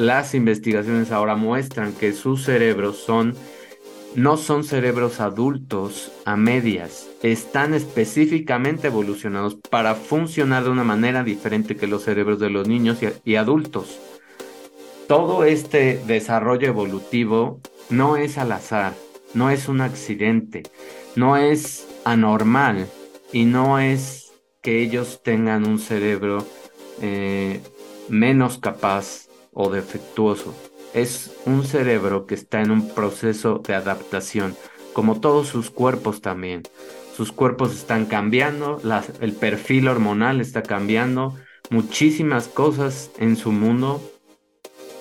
las investigaciones ahora muestran que sus cerebros son no son cerebros adultos a medias, están específicamente evolucionados para funcionar de una manera diferente que los cerebros de los niños y, adultos. Todo este desarrollo evolutivo no es al azar, no es un accidente, no es anormal y no es que ellos tengan un cerebro eh, menos capaz o defectuoso es un cerebro que está en un proceso de adaptación, como todos sus cuerpos también. Sus cuerpos están cambiando, el perfil hormonal está cambiando, muchísimas cosas en su mundo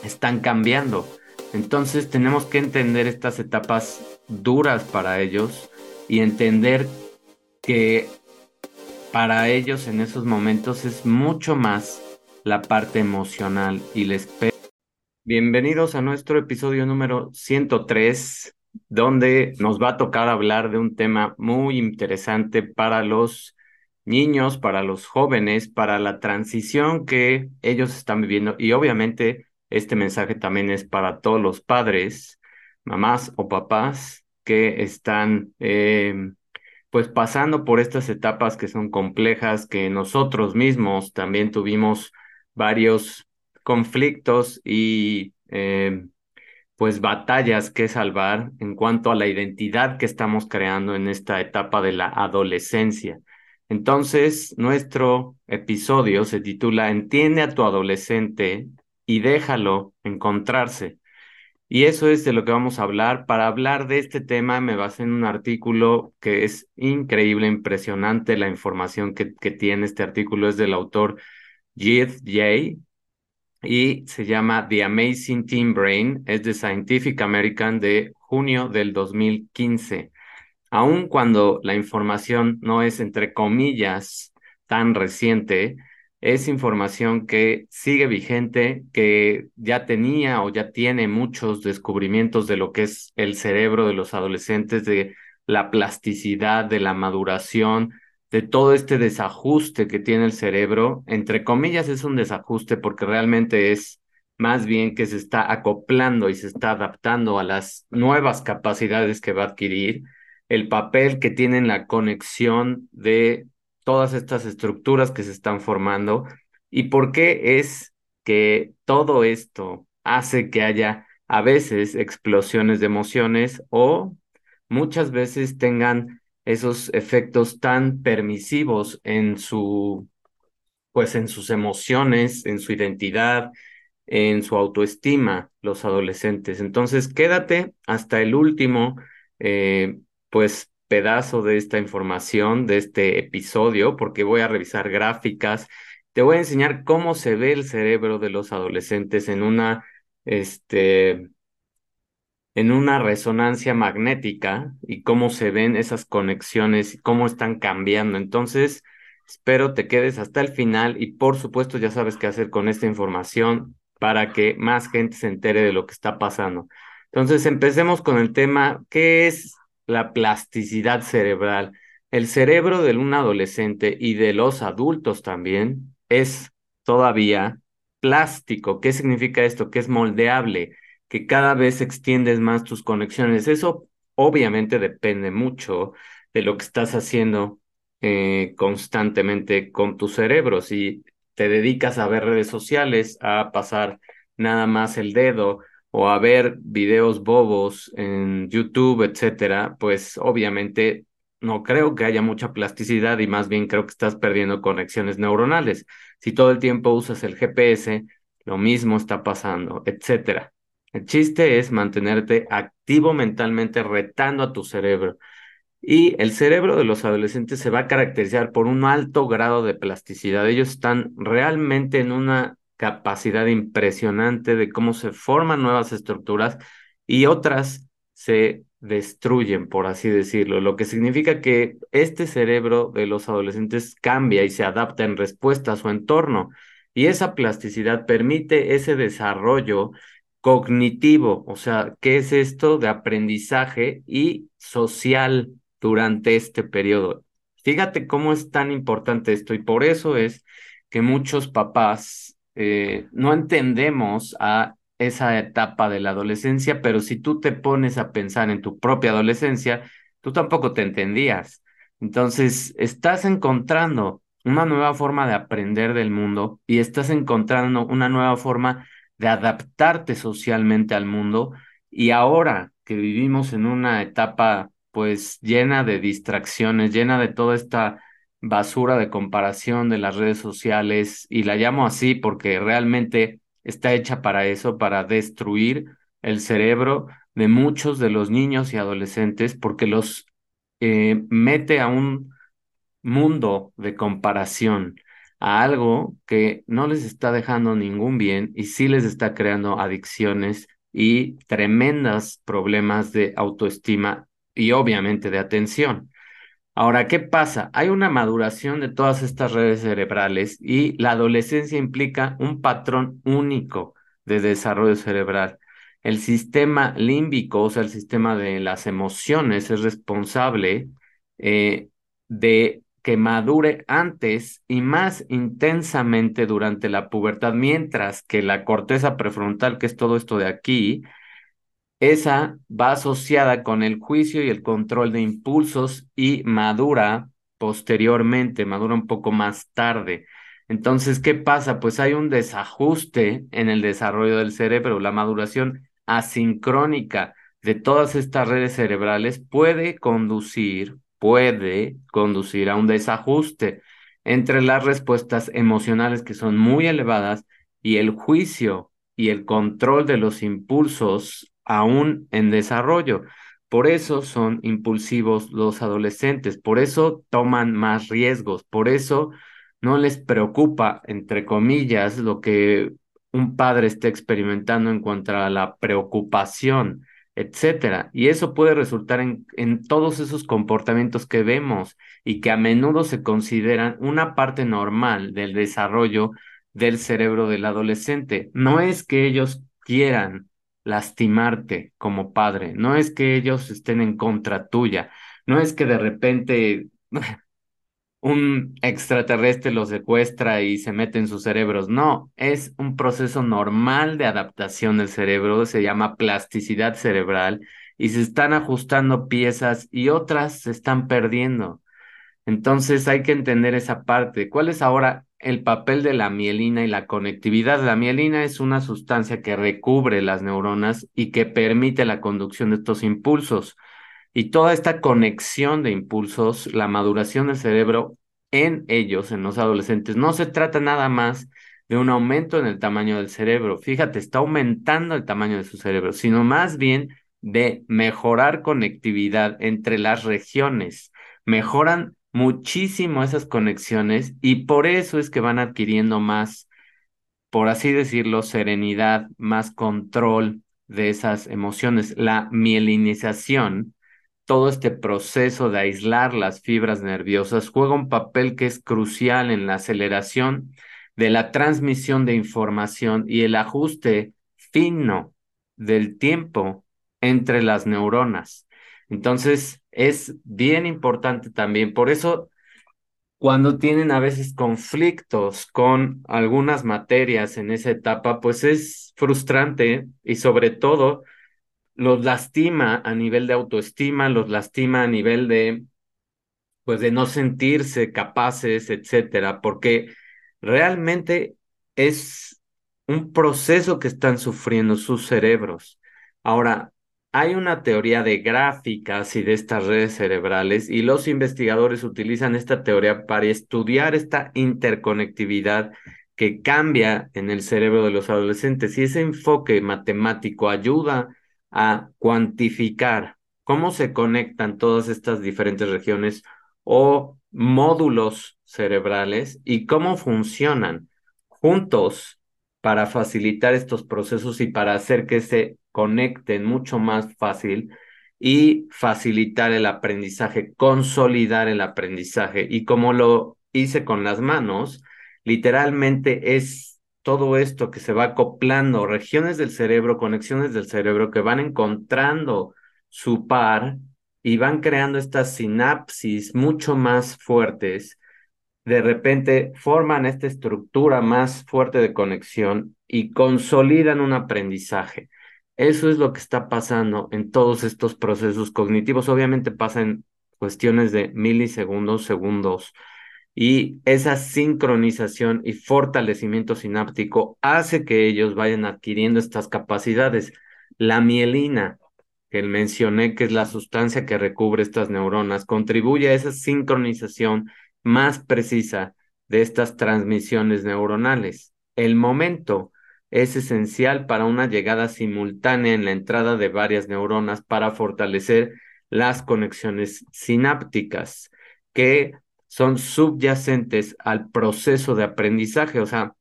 están cambiando. Entonces tenemos que entender estas etapas duras para ellos y entender que para ellos en esos momentos es mucho más la parte emocional y les Bienvenidos a nuestro episodio número 103, donde nos va a tocar hablar de un tema muy interesante para los niños, para los jóvenes, para la transición que ellos están viviendo. Y obviamente este mensaje también es para todos los padres, mamás o papás que están eh, pues pasando por estas etapas que son complejas, que nosotros mismos también tuvimos varios conflictos y eh, pues batallas que salvar en cuanto a la identidad que estamos creando en esta etapa de la adolescencia. Entonces, nuestro episodio se titula Entiende a tu adolescente y déjalo encontrarse. Y eso es de lo que vamos a hablar. Para hablar de este tema me basé en un artículo que es increíble, impresionante la información que, que tiene este artículo. Es del autor Y se llama The Amazing Teen Brain, es de Scientific American de junio del 2015. Aun cuando la información no es, entre comillas, tan reciente, es información que sigue vigente, que ya tenía o ya tiene muchos descubrimientos de lo que es el cerebro de los adolescentes, de la plasticidad, de la maduración, de todo este desajuste que tiene el cerebro. Entre comillas es un desajuste porque realmente es más bien que se está acoplando y se está adaptando a las nuevas capacidades que va a adquirir, el papel que tiene en la conexión de todas estas estructuras que se están formando y por qué es que todo esto hace que haya a veces explosiones de emociones o muchas veces tengan esos efectos tan permisivos en su, pues en sus emociones, en su identidad, en su autoestima, los adolescentes. Entonces, quédate hasta el último, eh, pues, pedazo de esta información, de este episodio, porque voy a revisar gráficas. Te voy a enseñar cómo se ve el cerebro de los adolescentes en una, este, en una resonancia magnética y cómo se ven esas conexiones y cómo están cambiando. Entonces, espero te quedes hasta el final y por supuesto ya sabes qué hacer con esta información para que más gente se entere de lo que está pasando. Entonces, empecemos con el tema, ¿qué es la plasticidad cerebral? El cerebro de un adolescente y de los adultos también es todavía plástico. ¿Qué significa esto? Que es moldeable que cada vez extiendes más tus conexiones. Eso obviamente depende mucho de lo que estás haciendo eh, constantemente con tu cerebro. Si te dedicas a ver redes sociales, a pasar nada más el dedo o a ver videos bobos en YouTube, etcétera, pues obviamente no creo que haya mucha plasticidad y más bien creo que estás perdiendo conexiones neuronales. Si todo el tiempo usas el GPS, lo mismo está pasando, etcétera. El chiste es mantenerte activo mentalmente, retando a tu cerebro. Y el cerebro de los adolescentes se va a caracterizar por un alto grado de plasticidad. Ellos están realmente en una capacidad impresionante de cómo se forman nuevas estructuras y otras se destruyen, por así decirlo, lo que significa que este cerebro de los adolescentes cambia y se adapta en respuesta a su entorno. Y esa plasticidad permite ese desarrollo cognitivo, o sea, ¿qué es esto de aprendizaje y social durante este periodo? Fíjate cómo es tan importante esto y por eso es que muchos papás eh, no entendemos a esa etapa de la adolescencia, pero si tú te pones a pensar en tu propia adolescencia, tú tampoco te entendías. Entonces, estás encontrando una nueva forma de aprender del mundo y estás encontrando una nueva forma de adaptarte socialmente al mundo. Y ahora que vivimos en una etapa pues llena de distracciones, llena de toda esta basura de comparación de las redes sociales y la llamo así porque realmente está hecha para eso, para destruir el cerebro de muchos de los niños y adolescentes porque los eh, mete a un mundo de comparación, a algo que no les está dejando ningún bien y sí les está creando adicciones y tremendos problemas de autoestima y obviamente de atención. Ahora, ¿qué pasa? Hay una maduración de todas estas redes cerebrales y la adolescencia implica un patrón único de desarrollo cerebral. El sistema límbico, o sea, el sistema de las emociones, es responsable eh, de que madure antes y más intensamente durante la pubertad, mientras que la corteza prefrontal, que es todo esto de aquí, esa va asociada con el juicio y el control de impulsos y madura posteriormente, madura un poco más tarde. Entonces, ¿qué pasa? Pues hay un desajuste en el desarrollo del cerebro. La maduración asincrónica de todas estas redes cerebrales puede conducir, puede conducir a un desajuste entre las respuestas emocionales que son muy elevadas y el juicio y el control de los impulsos aún en desarrollo. Por eso son impulsivos los adolescentes, por eso toman más riesgos, por eso no les preocupa, entre comillas, lo que un padre esté experimentando en cuanto a la preocupación, etcétera. Y eso puede resultar en, en todos esos comportamientos que vemos y que a menudo se consideran una parte normal del desarrollo del cerebro del adolescente. No es que ellos quieran lastimarte como padre, no es que ellos estén en contra tuya, no es que de repente un extraterrestre los secuestra y se mete en sus cerebros, no, es un proceso normal de adaptación del cerebro, se llama plasticidad cerebral y se están ajustando piezas y otras se están perdiendo. Entonces hay que entender esa parte. ¿Cuál es ahora el papel de la mielina y la conectividad. La mielina es una sustancia que recubre las neuronas y que permite la conducción de estos impulsos. Y toda esta conexión de impulsos, la maduración del cerebro en ellos, en los adolescentes, no se trata nada más de un aumento en el tamaño del cerebro. Fíjate, está aumentando el tamaño de su cerebro, sino más bien de mejorar conectividad entre las regiones. Mejoran muchísimo esas conexiones y por eso es que van adquiriendo más, por así decirlo, serenidad, más control de esas emociones. La mielinización, todo este proceso de aislar las fibras nerviosas, juega un papel que es crucial en la aceleración de la transmisión de información y el ajuste fino del tiempo entre las neuronas. Entonces, es bien importante también. Por eso, cuando tienen a veces conflictos con algunas materias en esa etapa, pues es frustrante y sobre todo los lastima a nivel de autoestima, los lastima a nivel de, pues de no sentirse capaces, etcétera, porque realmente es un proceso que están sufriendo sus cerebros. Ahora, hay una teoría de gráficas y de estas redes cerebrales y los investigadores utilizan esta teoría para estudiar esta interconectividad que cambia en el cerebro de los adolescentes y ese enfoque matemático ayuda a cuantificar cómo se conectan todas estas diferentes regiones o módulos cerebrales y cómo funcionan juntos para facilitar estos procesos y para hacer que se conecten mucho más fácil y facilitar el aprendizaje, consolidar el aprendizaje. Y como lo hice con las manos, literalmente es todo esto que se va acoplando, regiones del cerebro, conexiones del cerebro que van encontrando su par y van creando estas sinapsis mucho más fuertes. De repente forman esta estructura más fuerte de conexión y consolidan un aprendizaje. Eso es lo que está pasando en todos estos procesos cognitivos. Obviamente pasa en cuestiones de milisegundos, segundos, y esa sincronización y fortalecimiento sináptico hace que ellos vayan adquiriendo estas capacidades. La mielina, que mencioné que es la sustancia que recubre estas neuronas, contribuye a esa sincronización más precisa de estas transmisiones neuronales. El momento es esencial para una llegada simultánea en la entrada de varias neuronas para fortalecer las conexiones sinápticas que son subyacentes al proceso de aprendizaje. O sea,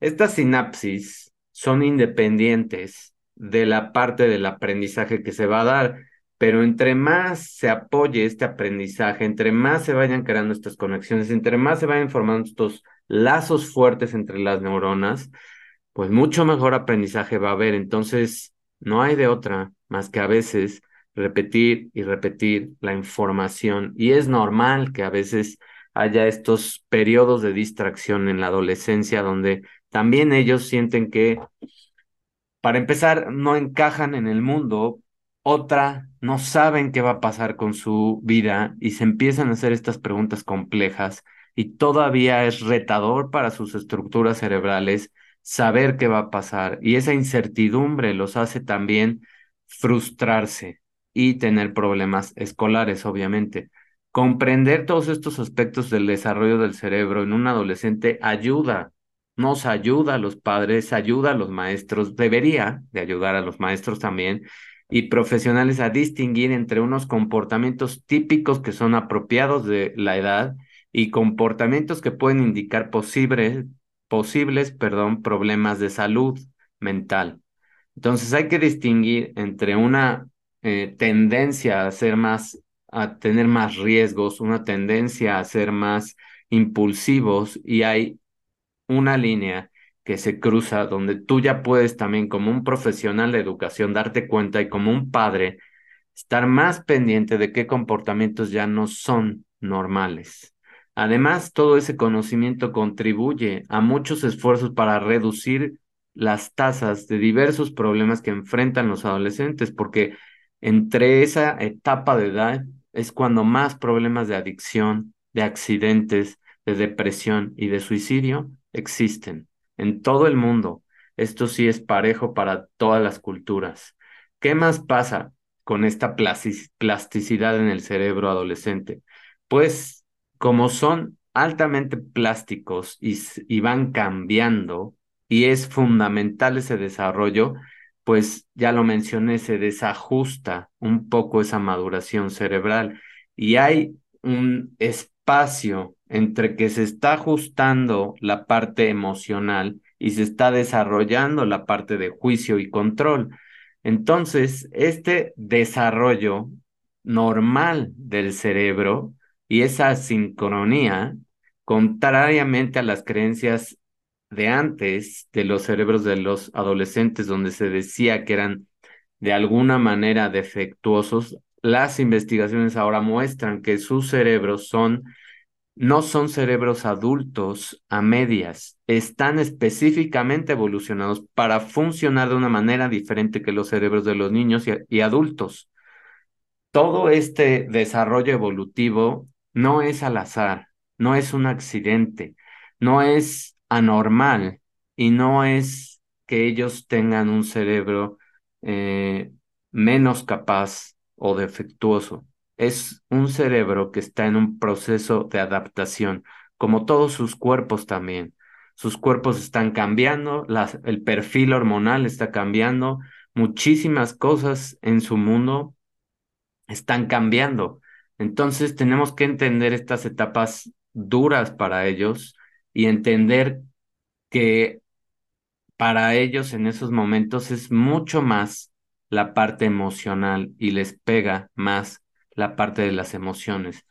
estas sinapsis son independientes de la parte del aprendizaje que se va a dar, pero entre más se apoye este aprendizaje, entre más se vayan creando estas conexiones, entre más se vayan formando estos lazos fuertes entre las neuronas, pues mucho mejor aprendizaje va a haber. Entonces, no hay de otra más que a veces repetir y repetir la información. Y es normal que a veces haya estos periodos de distracción en la adolescencia donde también ellos sienten que, para empezar, no encajan en el mundo, otra, no saben qué va a pasar con su vida y se empiezan a hacer estas preguntas complejas y todavía es retador para sus estructuras cerebrales saber qué va a pasar y esa incertidumbre los hace también frustrarse y tener problemas escolares, obviamente. Comprender todos estos aspectos del desarrollo del cerebro en un adolescente ayuda, nos ayuda a los padres, ayuda a los maestros, debería de ayudar a los maestros también y profesionales a distinguir entre unos comportamientos típicos que son apropiados de la edad y comportamientos que pueden indicar posibles, posibles perdón, problemas de salud mental. Entonces hay que distinguir entre una eh, tendencia a ser más, a tener más riesgos, una tendencia a ser más impulsivos y hay una línea que se cruza donde tú ya puedes también como un profesional de educación darte cuenta y como un padre estar más pendiente de qué comportamientos ya no son normales. Además, todo ese conocimiento contribuye a muchos esfuerzos para reducir las tasas de diversos problemas que enfrentan los adolescentes, porque entre esa etapa de edad es cuando más problemas de adicción, de accidentes, de depresión y de suicidio existen en todo el mundo. Esto sí es parejo para todas las culturas. ¿Qué más pasa con esta plasticidad en el cerebro adolescente? Pues como son altamente plásticos y, van cambiando y es fundamental ese desarrollo, pues ya lo mencioné, se desajusta un poco esa maduración cerebral y hay un espacio entre que se está ajustando la parte emocional y se está desarrollando la parte de juicio y control. Entonces, este desarrollo normal del cerebro y esa sincronía, contrariamente a las creencias de antes de los cerebros de los adolescentes, donde se decía que eran de alguna manera defectuosos, las investigaciones ahora muestran que sus cerebros son no son cerebros adultos a medias, están específicamente evolucionados para funcionar de una manera diferente que los cerebros de los niños y, y adultos. Todo este desarrollo evolutivo no es al azar, no es un accidente, no es anormal y no es que ellos tengan un cerebro eh, menos capaz o defectuoso. Es un cerebro que está en un proceso de adaptación, como todos sus cuerpos también. Sus cuerpos están cambiando, el perfil hormonal está cambiando, muchísimas cosas en su mundo están cambiando. Entonces tenemos que entender estas etapas duras para ellos y entender que para ellos en esos momentos es mucho más la parte emocional y les pega más la parte de las emociones.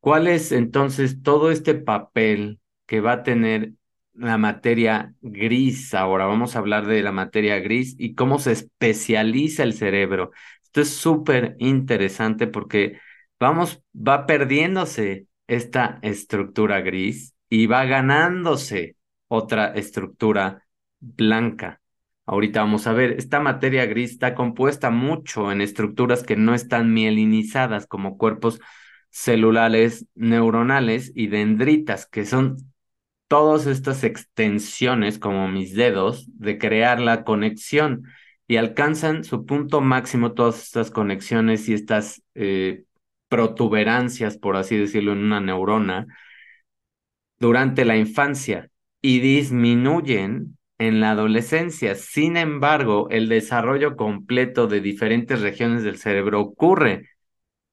¿Cuál es entonces todo este papel que va a tener la materia gris? Ahora vamos a hablar de la materia gris y cómo se especializa el cerebro. Esto es súper interesante porque vamos, va perdiéndose esta estructura gris y va ganándose otra estructura blanca. Ahorita vamos a ver, esta materia gris está compuesta mucho en estructuras que no están mielinizadas como cuerpos celulares neuronales y dendritas, que son todas estas extensiones, como mis dedos, de crear la conexión y alcanzan su punto máximo todas estas conexiones y estas eh, protuberancias, por así decirlo, en una neurona durante la infancia y disminuyen en la adolescencia. Sin embargo, el desarrollo completo de diferentes regiones del cerebro ocurre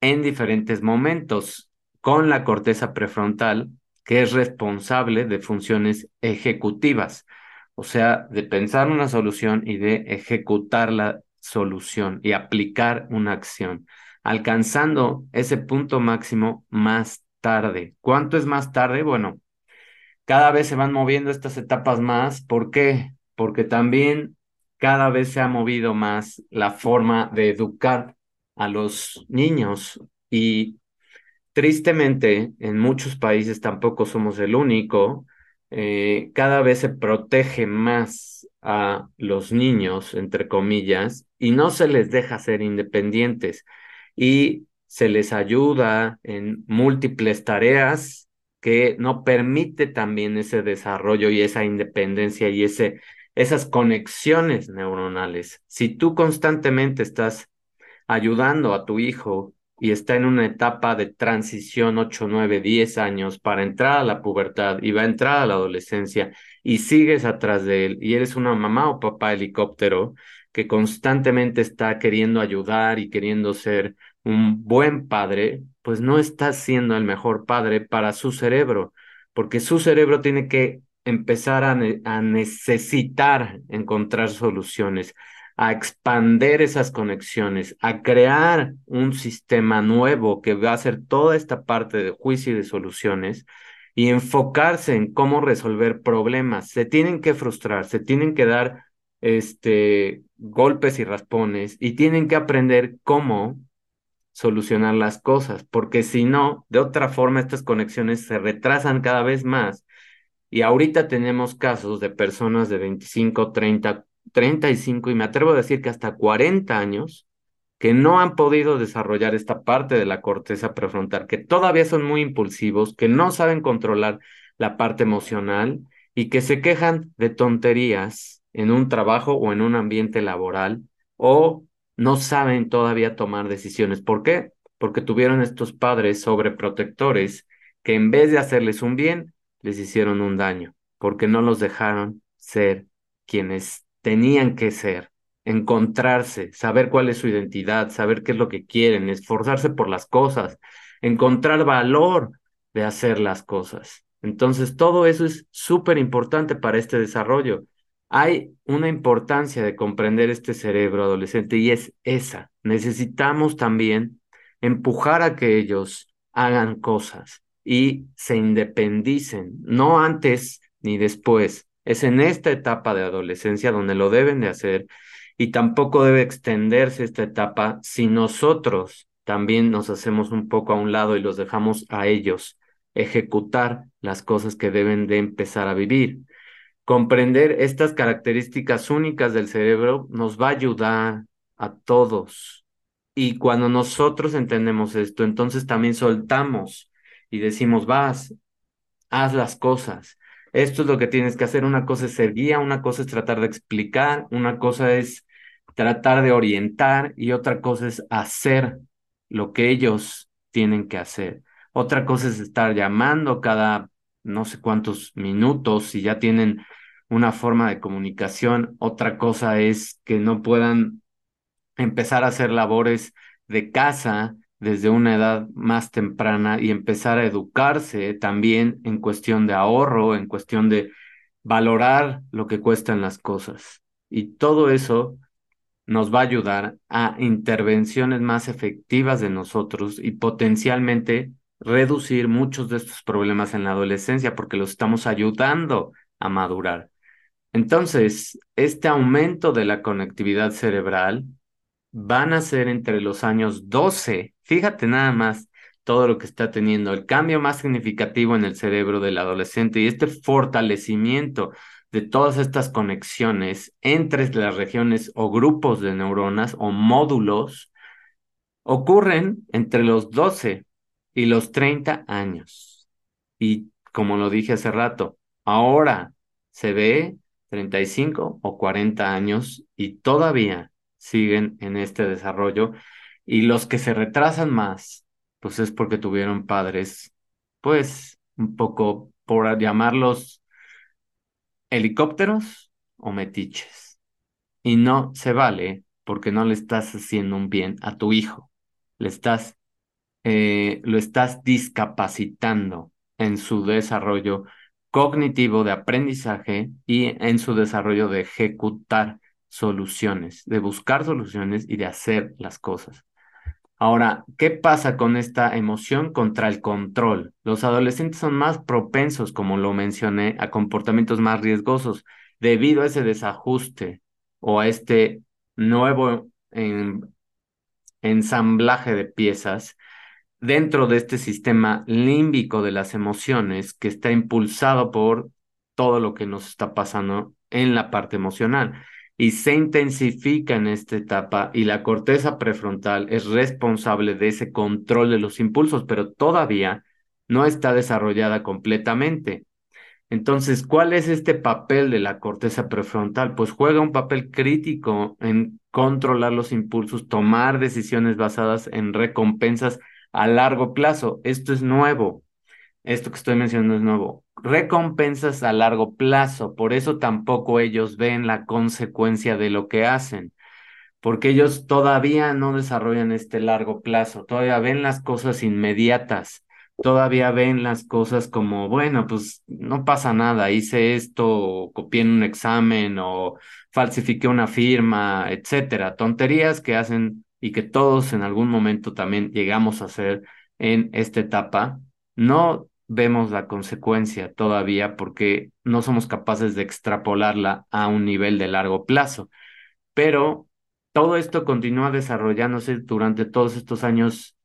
en diferentes momentos con la corteza prefrontal, que es responsable de funciones ejecutivas, o sea, de pensar una solución y de ejecutar la solución y aplicar una acción, alcanzando ese punto máximo más tarde. ¿Cuánto es más tarde? Bueno, cada vez se van moviendo estas etapas más. ¿Por qué? Porque también cada vez se ha movido más la forma de educar a los niños y tristemente en muchos países tampoco somos el único. Eh, cada vez se protege más a los niños, entre comillas, y no se les deja ser independientes y se les ayuda en múltiples tareas que no permite también ese desarrollo y esa independencia y ese, esas conexiones neuronales. Si tú constantemente estás ayudando a tu hijo y está en una etapa de transición 8, 9, 10 años para entrar a la pubertad y va a entrar a la adolescencia y sigues atrás de él y eres una mamá o papá helicóptero que constantemente está queriendo ayudar y queriendo ser un buen padre, pues no está siendo el mejor padre para su cerebro, porque su cerebro tiene que empezar a, necesitar encontrar soluciones, a expander esas conexiones, a crear un sistema nuevo que va a hacer toda esta parte de juicio y de soluciones y enfocarse en cómo resolver problemas. Se tienen que frustrar, se tienen que dar este, golpes y raspones y tienen que aprender cómo solucionar las cosas, porque si no, de otra forma estas conexiones se retrasan cada vez más. Y ahorita tenemos casos de personas de 25, 30, 35 y me atrevo a decir que hasta 40 años que no han podido desarrollar esta parte de la corteza prefrontal, que todavía son muy impulsivos, que no saben controlar la parte emocional y que se quejan de tonterías en un trabajo o en un ambiente laboral o no saben todavía tomar decisiones. ¿Por qué? Porque tuvieron estos padres sobreprotectores que en vez de hacerles un bien, les hicieron un daño, porque no los dejaron ser quienes tenían que ser, encontrarse, saber cuál es su identidad, saber qué es lo que quieren, esforzarse por las cosas, encontrar valor de hacer las cosas. Entonces, todo eso es súper importante para este desarrollo hay una importancia de comprender este cerebro adolescente y es esa. Necesitamos también empujar a que ellos hagan cosas y se independicen, no antes ni después. Es en esta etapa de adolescencia donde lo deben de hacer y tampoco debe extenderse esta etapa si nosotros también nos hacemos un poco a un lado y los dejamos a ellos ejecutar las cosas que deben de empezar a vivir. Comprender estas características únicas del cerebro nos va a ayudar a todos. Y cuando nosotros entendemos esto, entonces también soltamos y decimos, vas, haz las cosas. Esto es lo que tienes que hacer. Una cosa es ser guía, una cosa es tratar de explicar, una cosa es tratar de orientar y otra cosa es hacer lo que ellos tienen que hacer. Otra cosa es estar llamando cada no sé cuántos minutos, si ya tienen una forma de comunicación, otra cosa es que no puedan empezar a hacer labores de casa desde una edad más temprana y empezar a educarse también en cuestión de ahorro, en cuestión de valorar lo que cuestan las cosas. Y todo eso nos va a ayudar a intervenciones más efectivas de nosotros y potencialmente reducir muchos de estos problemas en la adolescencia porque los estamos ayudando a madurar. Entonces, este aumento de la conectividad cerebral van a ser entre los años 12, fíjate nada más todo lo que está teniendo, el cambio más significativo en el cerebro del adolescente y este fortalecimiento de todas estas conexiones entre las regiones o grupos de neuronas o módulos ocurren entre los 12 y los 30 años. Y como lo dije hace rato, ahora se ve 35 o 40 años y todavía siguen en este desarrollo. Y los que se retrasan más, pues es porque tuvieron padres, pues un poco, por llamarlos helicópteros o metiches. Y no se vale porque no le estás haciendo un bien a tu hijo. Le estás, eh, lo estás discapacitando en su desarrollo cognitivo de aprendizaje y en su desarrollo de ejecutar soluciones, de buscar soluciones y de hacer las cosas. Ahora, ¿qué pasa con esta emoción contra el control? Los adolescentes son más propensos, como lo mencioné, a comportamientos más riesgosos debido a ese desajuste o a este nuevo ensamblaje de piezas dentro de este sistema límbico de las emociones que está impulsado por todo lo que nos está pasando en la parte emocional y se intensifica en esta etapa y la corteza prefrontal es responsable de ese control de los impulsos, pero todavía no está desarrollada completamente. Entonces, ¿cuál es este papel de la corteza prefrontal? Pues juega un papel crítico en controlar los impulsos, tomar decisiones basadas en recompensas a largo plazo. Esto es nuevo. Esto que estoy mencionando es nuevo. Recompensas a largo plazo. Por eso tampoco ellos ven la consecuencia de lo que hacen. Porque ellos todavía no desarrollan este largo plazo. Todavía ven las cosas inmediatas. Todavía ven las cosas como, bueno, pues no pasa nada. Hice esto, copié en un examen o falsifiqué una firma, etcétera. Tonterías que hacen y que todos en algún momento también llegamos a hacer en esta etapa, no vemos la consecuencia todavía porque no somos capaces de extrapolarla a un nivel de largo plazo. Pero todo esto continúa desarrollándose durante todos estos años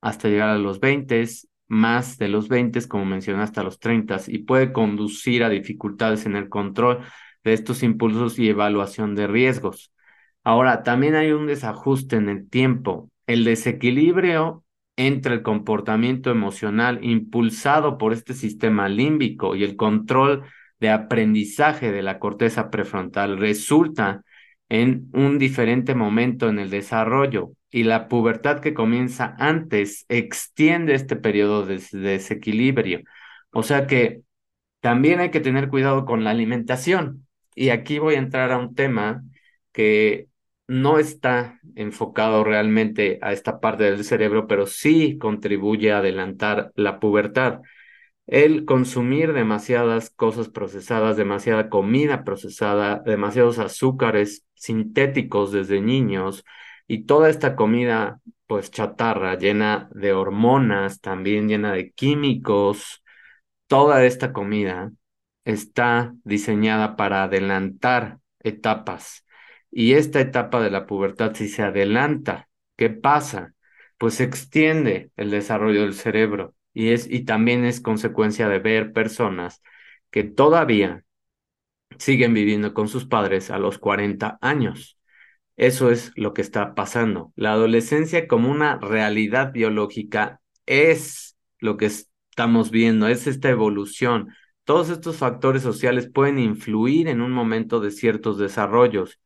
hasta llegar a los 20, más de los 20, como mencioné, hasta los 30, y puede conducir a dificultades en el control de estos impulsos y evaluación de riesgos. Ahora, también hay un desajuste en el tiempo. El desequilibrio entre el comportamiento emocional impulsado por este sistema límbico y el control de aprendizaje de la corteza prefrontal resulta en un diferente momento en el desarrollo y la pubertad que comienza antes extiende este periodo de desequilibrio. O sea que también hay que tener cuidado con la alimentación. Y aquí voy a entrar a un tema que no está enfocado realmente a esta parte del cerebro, pero sí contribuye a adelantar la pubertad. El consumir demasiadas cosas procesadas, demasiada comida procesada, demasiados azúcares sintéticos desde niños y toda esta comida pues chatarra, llena de hormonas, también llena de químicos, toda esta comida está diseñada para adelantar etapas y esta etapa de la pubertad, si se adelanta, ¿qué pasa? Pues se extiende el desarrollo del cerebro y, es, y también es consecuencia de ver personas que todavía siguen viviendo con sus padres a los 40 años. Eso es lo que está pasando. La adolescencia como una realidad biológica es lo que estamos viendo, es esta evolución. Todos estos factores sociales pueden influir en un momento de ciertos desarrollos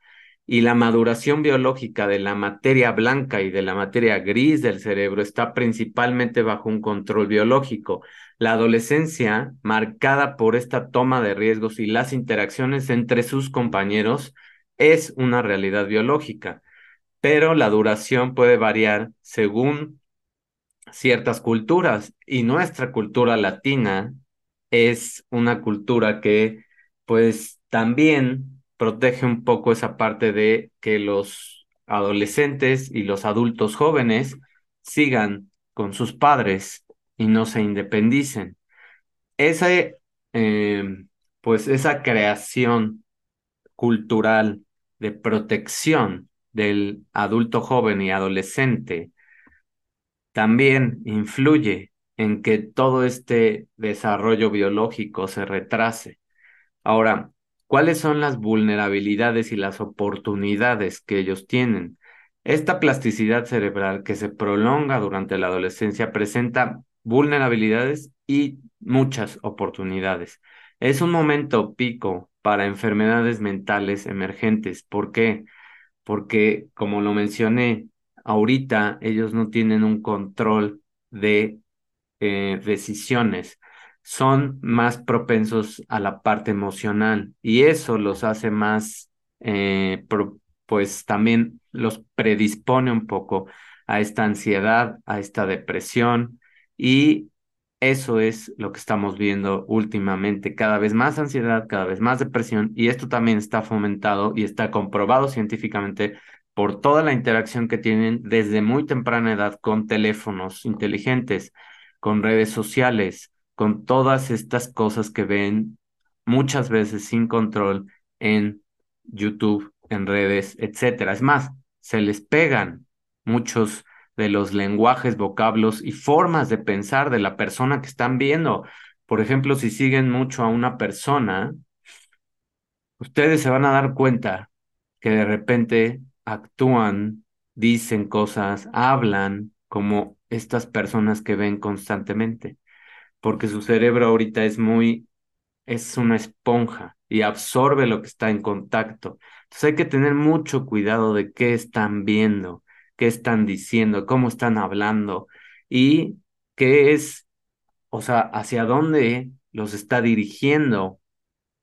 y la maduración biológica de la materia blanca y de la materia gris del cerebro está principalmente bajo un control biológico. La adolescencia, marcada por esta toma de riesgos y las interacciones entre sus compañeros, es una realidad biológica, pero la duración puede variar según ciertas culturas y nuestra cultura latina es una cultura que pues también protege un poco esa parte de que los adolescentes y los adultos jóvenes sigan con sus padres y no se independicen. Esa, eh, pues esa creación cultural de protección del adulto joven y adolescente también influye en que todo este desarrollo biológico se retrase. Ahora, cuáles son las vulnerabilidades y las oportunidades que ellos tienen. Esta plasticidad cerebral que se prolonga durante la adolescencia presenta vulnerabilidades y muchas oportunidades. Es un momento pico para enfermedades mentales emergentes. ¿Por qué? Porque, como lo mencioné, ahorita ellos no tienen un control de eh, decisiones son más propensos a la parte emocional y eso los hace más, eh, pues también los predispone un poco a esta ansiedad, a esta depresión y eso es lo que estamos viendo últimamente, cada vez más ansiedad, cada vez más depresión y esto también está fomentado y está comprobado científicamente por toda la interacción que tienen desde muy temprana edad con teléfonos inteligentes, con redes sociales, con todas estas cosas que ven muchas veces sin control en YouTube, en redes, etcétera. Es más, se les pegan muchos de los lenguajes, vocablos y formas de pensar de la persona que están viendo. Por ejemplo, si siguen mucho a una persona, ustedes se van a dar cuenta que de repente actúan, dicen cosas, hablan como estas personas que ven constantemente porque su cerebro ahorita es muy, es una esponja y absorbe lo que está en contacto. Entonces hay que tener mucho cuidado de qué están viendo, qué están diciendo, cómo están hablando y qué es, o sea, hacia dónde los está dirigiendo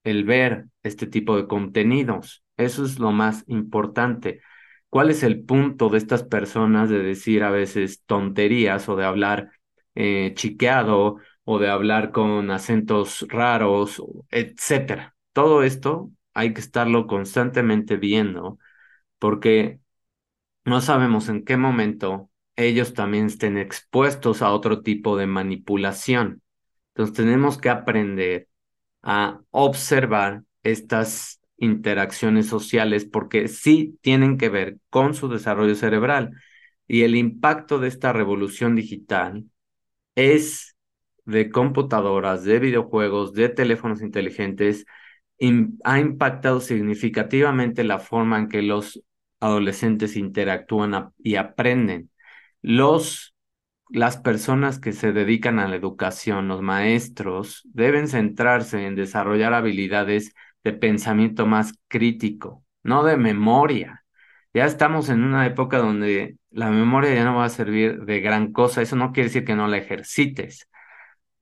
el ver este tipo de contenidos. Eso es lo más importante. ¿Cuál es el punto de estas personas de decir a veces tonterías o de hablar eh, chiqueado o de hablar con acentos raros, etcétera. Todo esto hay que estarlo constantemente viendo porque no sabemos en qué momento ellos también estén expuestos a otro tipo de manipulación. Entonces tenemos que aprender a observar estas interacciones sociales porque sí tienen que ver con su desarrollo cerebral y el impacto de esta revolución digital es de computadoras, de videojuegos, de teléfonos inteligentes, ha impactado significativamente la forma en que los adolescentes interactúan y aprenden. Los, las personas que se dedican a la educación, los maestros, deben centrarse en desarrollar habilidades de pensamiento más crítico, no de memoria. Ya estamos en una época donde la memoria ya no va a servir de gran cosa. Eso no quiere decir que no la ejercites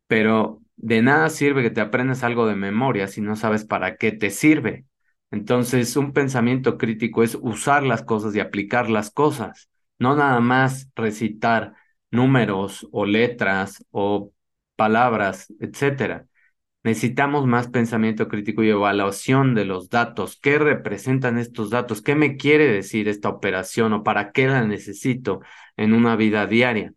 pero de nada sirve que te aprendas algo de memoria si no sabes para qué te sirve. Entonces, un pensamiento crítico es usar las cosas y aplicar las cosas, no nada más recitar números o letras o palabras, etcétera. Necesitamos más pensamiento crítico y evaluación de los datos. ¿Qué representan estos datos? ¿Qué me quiere decir esta operación o para qué la necesito en una vida diaria?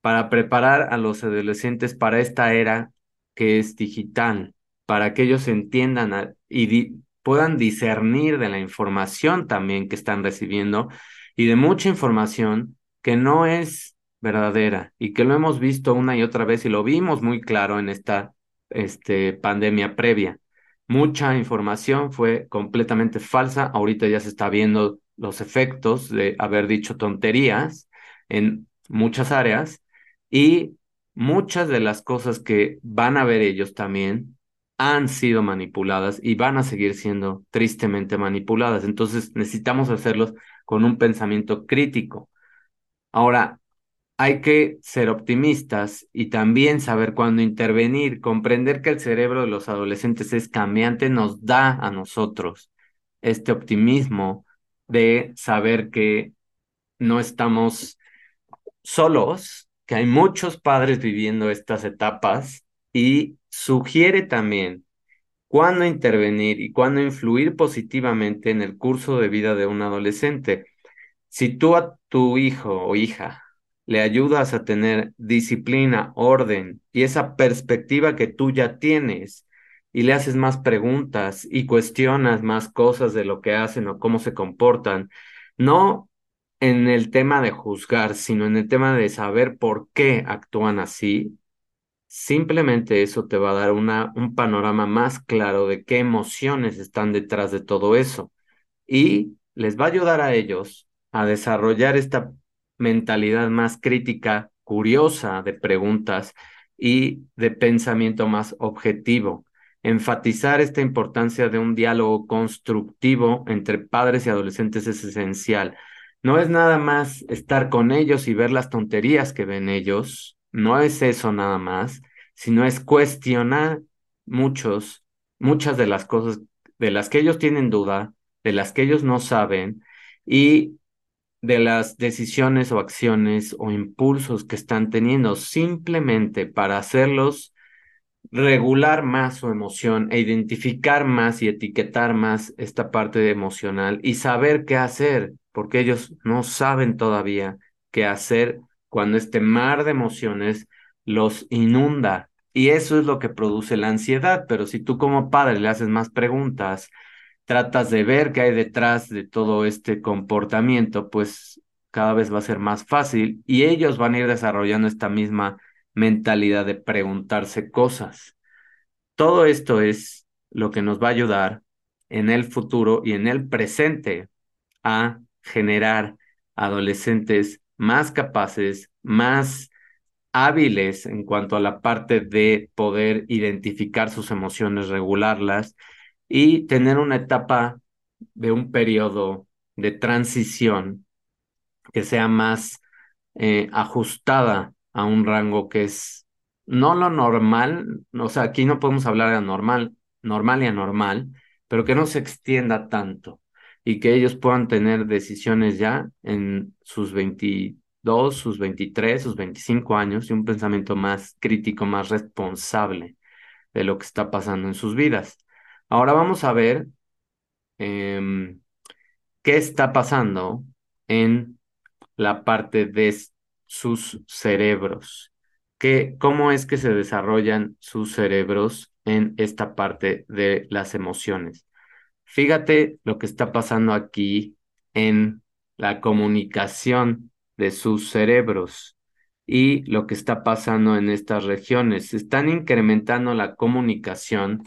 Para preparar a los adolescentes para esta era que es digital, para que ellos entiendan y puedan discernir de la información también que están recibiendo y de mucha información que no es verdadera y que lo hemos visto una y otra vez y lo vimos muy claro en esta este, pandemia previa. Mucha información fue completamente falsa, ahorita ya se está viendo los efectos de haber dicho tonterías en muchas áreas y muchas de las cosas que van a ver ellos también han sido manipuladas y van a seguir siendo tristemente manipuladas. Entonces necesitamos hacerlos con un pensamiento crítico. Ahora, hay que ser optimistas y también saber cuándo intervenir, comprender que el cerebro de los adolescentes es cambiante, nos da a nosotros este optimismo de saber que no estamos solos, que hay muchos padres viviendo estas etapas y sugiere también cuándo intervenir y cuándo influir positivamente en el curso de vida de un adolescente. Si tú a tu hijo o hija le ayudas a tener disciplina, orden y esa perspectiva que tú ya tienes y le haces más preguntas y cuestionas más cosas de lo que hacen o cómo se comportan, no en el tema de juzgar, sino en el tema de saber por qué actúan así, simplemente eso te va a dar una, un panorama más claro de qué emociones están detrás de todo eso. Y les va a ayudar a ellos a desarrollar esta mentalidad más crítica, curiosa de preguntas y de pensamiento más objetivo. Enfatizar esta importancia de un diálogo constructivo entre padres y adolescentes es esencial. No es nada más estar con ellos y ver las tonterías que ven ellos, no es eso nada más, sino es cuestionar muchos, muchas de las cosas de las que ellos tienen duda, de las que ellos no saben y de las decisiones o acciones o impulsos que están teniendo simplemente para hacerlos regular más su emoción e identificar más y etiquetar más esta parte emocional y saber qué hacer, porque ellos no saben todavía qué hacer cuando este mar de emociones los inunda. Y eso es lo que produce la ansiedad, pero si tú como padre le haces más preguntas, tratas de ver qué hay detrás de todo este comportamiento, pues cada vez va a ser más fácil y ellos van a ir desarrollando esta misma mentalidad de preguntarse cosas. Todo esto es lo que nos va a ayudar en el futuro y en el presente a generar adolescentes más capaces, más hábiles en cuanto a la parte de poder identificar sus emociones, regularlas y tener una etapa de un periodo de transición que sea más eh, ajustada a un rango que es no lo normal, o sea, aquí no podemos hablar de anormal, normal y anormal, pero que no se extienda tanto y que ellos puedan tener decisiones ya en sus 22, sus 23, sus 25 años y un pensamiento más crítico, más responsable de lo que está pasando en sus vidas. Ahora vamos a ver em, qué está pasando en la parte de sus cerebros. ¿Qué, ¿Cómo es que se desarrollan sus cerebros en esta parte de las emociones? Fíjate lo que está pasando aquí en la comunicación de sus cerebros y lo que está pasando en estas regiones. Están incrementando la comunicación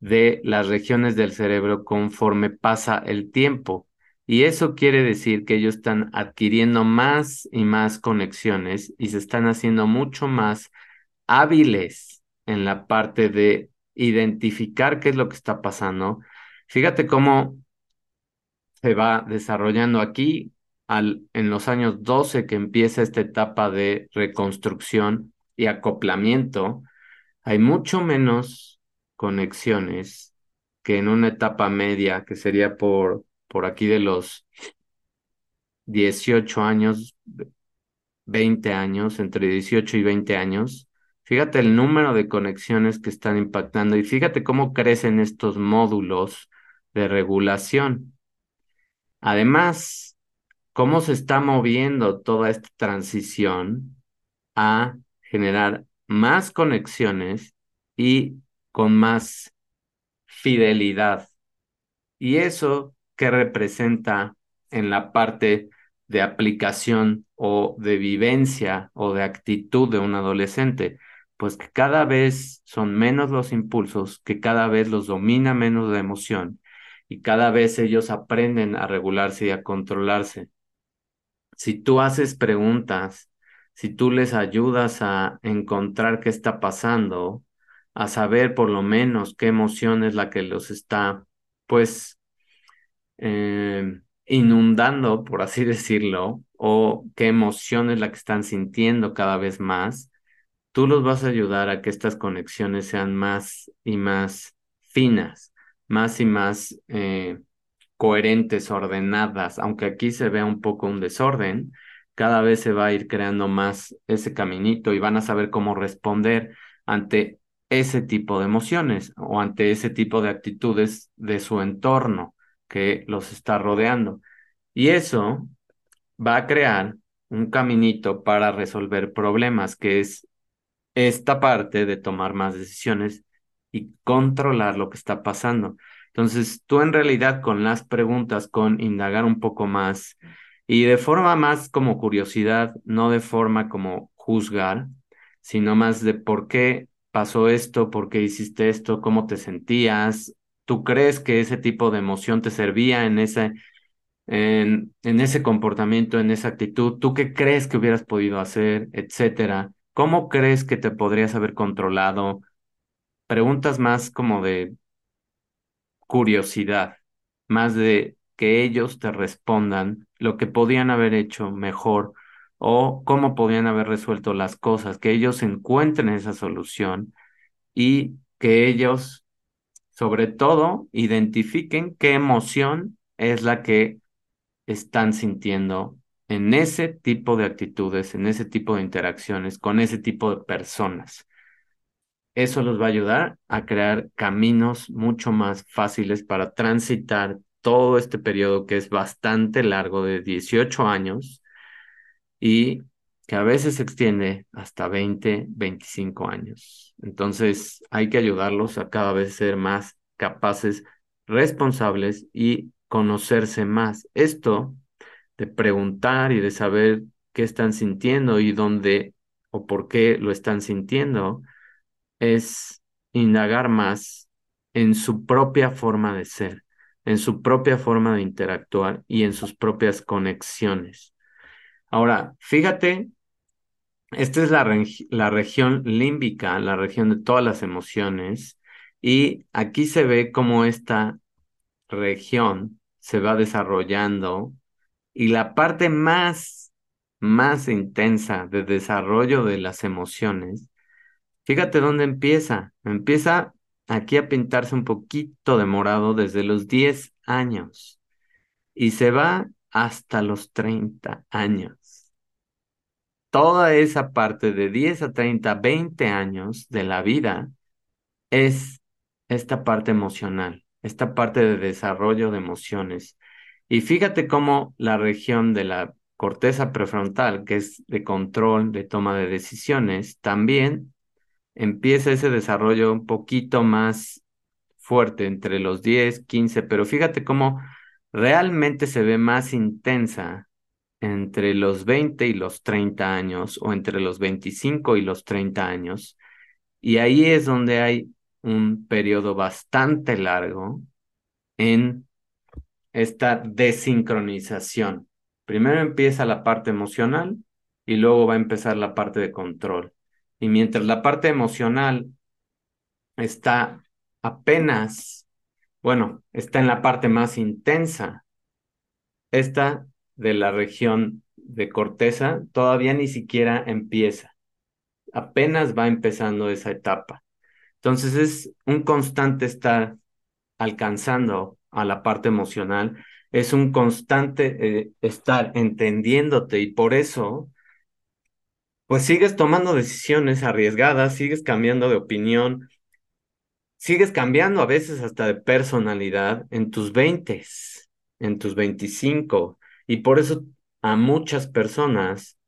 de las regiones del cerebro conforme pasa el tiempo. Y eso quiere decir que ellos están adquiriendo más y más conexiones y se están haciendo mucho más hábiles en la parte de identificar qué es lo que está pasando. Fíjate cómo se va desarrollando aquí al, en los años 12 que empieza esta etapa de reconstrucción y acoplamiento. Hay mucho menos conexiones que en una etapa media, que sería por, por aquí de los 18 años, 20 años, entre 18 y 20 años, fíjate el número de conexiones que están impactando y fíjate cómo crecen estos módulos de regulación. Además, cómo se está moviendo toda esta transición a generar más conexiones y con más fidelidad. ¿Y eso qué representa en la parte de aplicación o de vivencia o de actitud de un adolescente? Pues que cada vez son menos los impulsos, que cada vez los domina menos la emoción y cada vez ellos aprenden a regularse y a controlarse. Si tú haces preguntas, si tú les ayudas a encontrar qué está pasando, a saber por lo menos qué emoción es la que los está, pues, eh, inundando, por así decirlo, o qué emoción es la que están sintiendo cada vez más, tú los vas a ayudar a que estas conexiones sean más y más finas, más y más eh, coherentes, ordenadas, aunque aquí se vea un poco un desorden, cada vez se va a ir creando más ese caminito y van a saber cómo responder ante ese tipo de emociones o ante ese tipo de actitudes de su entorno que los está rodeando. Y eso va a crear un caminito para resolver problemas, que es esta parte de tomar más decisiones y controlar lo que está pasando. Entonces, tú en realidad con las preguntas, con indagar un poco más y de forma más como curiosidad, no de forma como juzgar, sino más de por qué pasó esto, por qué hiciste esto, cómo te sentías. ¿Tú crees que ese tipo de emoción te servía en ese, en, en ese comportamiento, en esa actitud? ¿Tú qué crees que hubieras podido hacer, etcétera? ¿Cómo crees que te podrías haber controlado? Preguntas más como de curiosidad, más de que ellos te respondan lo que podían haber hecho mejor o cómo podían haber resuelto las cosas, que ellos encuentren esa solución y que ellos, sobre todo, identifiquen qué emoción es la que están sintiendo en ese tipo de actitudes, en ese tipo de interacciones, con ese tipo de personas. Eso los va a ayudar a crear caminos mucho más fáciles para transitar todo este periodo que es bastante largo de 18 años y que a veces se extiende hasta 20, 25 años. Entonces hay que ayudarlos a cada vez ser más capaces, responsables y conocerse más. Esto de preguntar y de saber qué están sintiendo y dónde o por qué lo están sintiendo es indagar más en su propia forma de ser, en su propia forma de interactuar y en sus propias conexiones. Ahora, fíjate, esta es la, la región límbica, la región de todas las emociones, y aquí se ve cómo esta región se va desarrollando y la parte más, más intensa de desarrollo de las emociones, fíjate dónde empieza. Empieza aquí a pintarse un poquito de morado desde los 10 años y se va hasta los 30 años. Toda esa parte de 10 a 30, 20 años de la vida es esta parte emocional, esta parte de desarrollo de emociones. Y fíjate cómo la región de la corteza prefrontal, que es de control, de toma de decisiones, también empieza ese desarrollo un poquito más fuerte entre los 10, 15, pero fíjate cómo realmente se ve más intensa entre los 20 y los 30 años o entre los 25 y los 30 años. Y ahí es donde hay un periodo bastante largo en esta desincronización. Primero empieza la parte emocional y luego va a empezar la parte de control. Y mientras la parte emocional está apenas bueno, está en la parte más intensa. Esta de la región de corteza todavía ni siquiera empieza. Apenas va empezando esa etapa. Entonces es un constante estar alcanzando a la parte emocional, es un constante eh, estar entendiéndote y por eso, pues sigues tomando decisiones arriesgadas, sigues cambiando de opinión, sigues cambiando a veces hasta de personalidad en tus veintes, en tus veinticinco, y por eso a muchas personas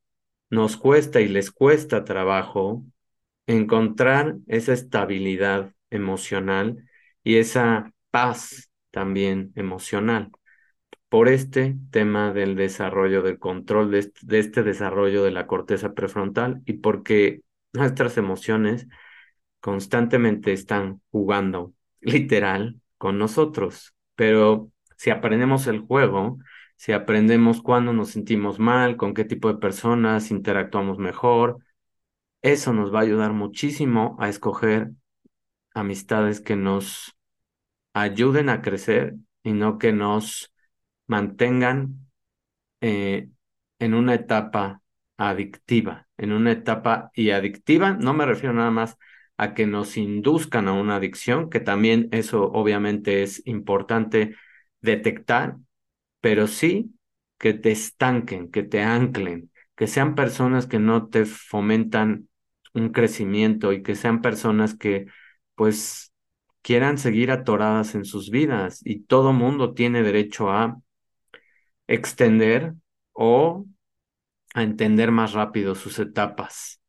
nos cuesta y les cuesta trabajo encontrar esa estabilidad emocional y esa paz también emocional por este tema del desarrollo del control de este, de desarrollo de la corteza prefrontal y porque nuestras emociones constantemente están jugando literal con nosotros. Pero si aprendemos el juego, si aprendemos cuándo nos sentimos mal, con qué tipo de personas interactuamos mejor, eso nos va a ayudar muchísimo a escoger amistades que nos ayuden a crecer y no que nos mantengan eh, en una etapa adictiva, en una etapa y adictiva, no me refiero nada más a que nos induzcan a una adicción, que también eso obviamente es importante detectar, pero sí que te estanquen, que te anclen, que sean personas que no te fomentan un crecimiento y que sean personas que pues quieran seguir atoradas en sus vidas. Y todo mundo tiene derecho a extender o a entender más rápido sus etapas.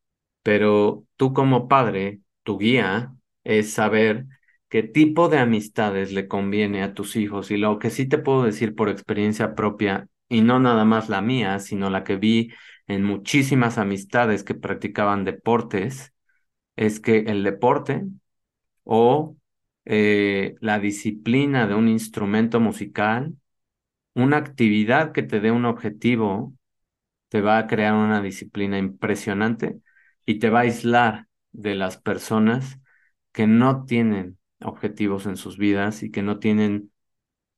Pero tú como padre tu guía es saber qué tipo de amistades le conviene a tus hijos. Y lo que sí te puedo decir por experiencia propia, y no nada más la mía, sino la que vi en muchísimas amistades que practicaban deportes es que el deporte o eh, la disciplina de un instrumento musical, una actividad que te dé un objetivo, te va a crear una disciplina impresionante y te va a aislar de las personas que no tienen objetivos en sus vidas y que no tienen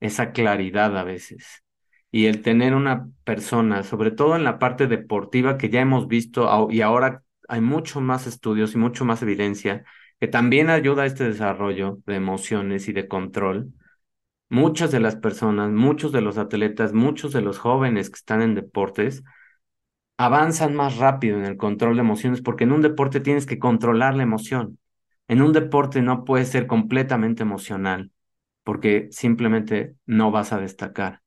esa claridad a veces. Y el tener una persona, sobre todo en la parte deportiva que ya hemos visto y ahora hay mucho más estudios y mucho más evidencia que también ayuda a este desarrollo de emociones y de control. Muchas de las personas, muchos de los atletas, muchos de los jóvenes que están en deportes avanzan más rápido en el control de emociones porque en un deporte tienes que controlar la emoción. En un deporte no puedes ser completamente emocional porque simplemente no vas a destacar.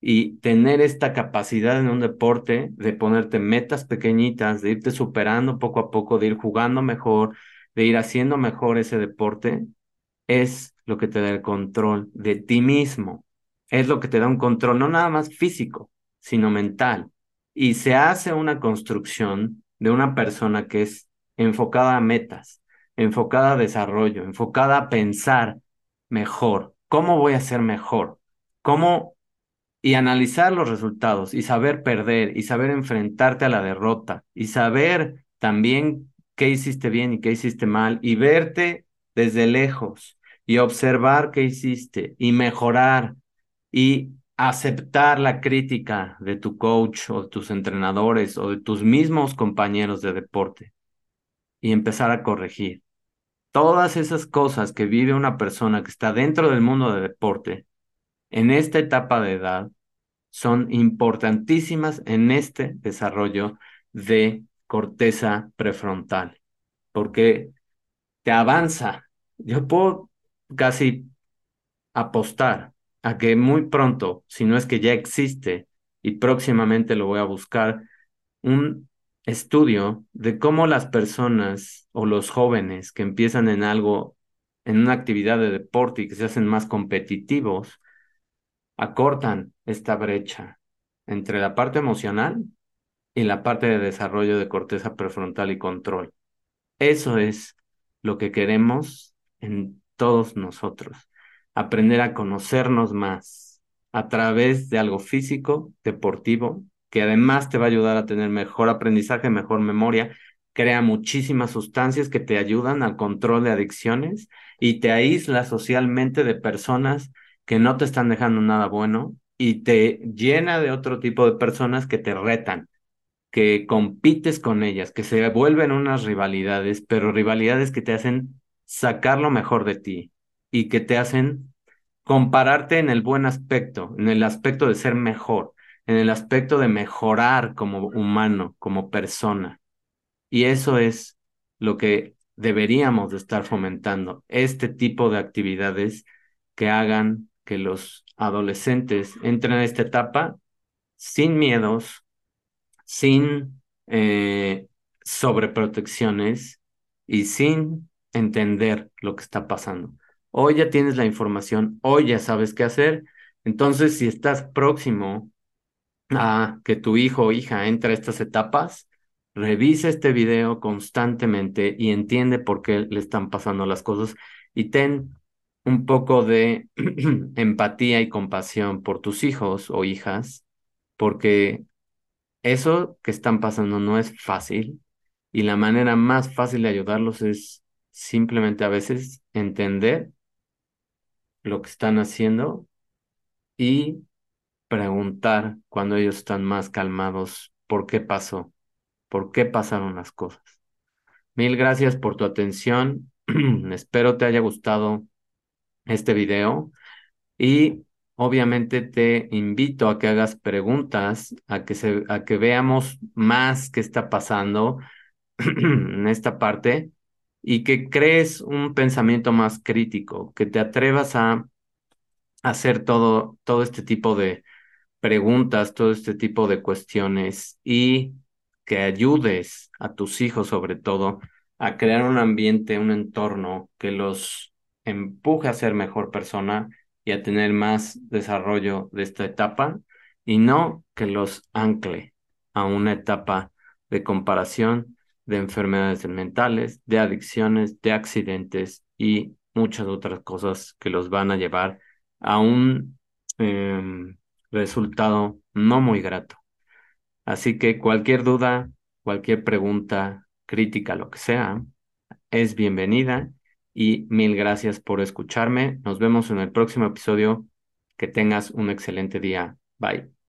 Y tener esta capacidad en un deporte de ponerte metas pequeñitas, de irte superando poco a poco, de ir jugando mejor, de ir haciendo mejor ese deporte, es lo que te da el control de ti mismo. Es lo que te da un control no nada más físico, sino mental. Y se hace una construcción de una persona que es enfocada a metas, enfocada a desarrollo, enfocada a pensar mejor. ¿Cómo voy a ser mejor? ¿Cómo? Y analizar los resultados y saber perder y saber enfrentarte a la derrota y saber también qué hiciste bien y qué hiciste mal y verte desde lejos y observar qué hiciste y mejorar y aceptar la crítica de tu coach o de tus entrenadores o de tus mismos compañeros de deporte y empezar a corregir. Todas esas cosas que vive una persona que está dentro del mundo de deporte en esta etapa de edad son importantísimas en este desarrollo de corteza prefrontal, porque te avanza. Yo puedo casi apostar a que muy pronto, si no es que ya existe y próximamente lo voy a buscar, un estudio de cómo las personas o los jóvenes que empiezan en algo, en una actividad de deporte y que se hacen más competitivos, acortan esta brecha entre la parte emocional y la parte de desarrollo de corteza prefrontal y control. Eso es lo que queremos en todos nosotros, aprender a conocernos más a través de algo físico, deportivo, que además te va a ayudar a tener mejor aprendizaje, mejor memoria, crea muchísimas sustancias que te ayudan al control de adicciones y te aísla socialmente de personas que no te están dejando nada bueno y te llena de otro tipo de personas que te retan, que compites con ellas, que se vuelven unas rivalidades, pero rivalidades que te hacen sacar lo mejor de ti y que te hacen compararte en el buen aspecto, en el aspecto de ser mejor, en el aspecto de mejorar como humano, como persona. Y eso es lo que deberíamos de estar fomentando, este tipo de actividades que hagan que los adolescentes entren a esta etapa sin miedos, sin eh, sobreprotecciones y sin entender lo que está pasando. Hoy ya tienes la información, hoy ya sabes qué hacer. Entonces, si estás próximo a que tu hijo o hija entre a estas etapas, revisa este video constantemente y entiende por qué le están pasando las cosas y ten un poco de empatía y compasión por tus hijos o hijas, porque eso que están pasando no es fácil y la manera más fácil de ayudarlos es simplemente a veces entender lo que están haciendo y preguntar cuando ellos están más calmados por qué pasó, por qué pasaron las cosas. Mil gracias por tu atención. Espero te haya gustado este video y obviamente te invito a que hagas preguntas, a que, se, a que veamos más qué está pasando en esta parte y que crees un pensamiento más crítico, que te atrevas a hacer todo, todo este tipo de preguntas, todo este tipo de cuestiones y que ayudes a tus hijos sobre todo a crear un ambiente, un entorno que los empuje a ser mejor persona y a tener más desarrollo de esta etapa y no que los ancle a una etapa de comparación de enfermedades mentales, de adicciones, de accidentes y muchas otras cosas que los van a llevar a un em, resultado no muy grato. Así que cualquier duda, cualquier pregunta, crítica, lo que sea, es bienvenida y mil gracias por escucharme. Nos vemos en el próximo episodio. Que tengas un excelente día. Bye.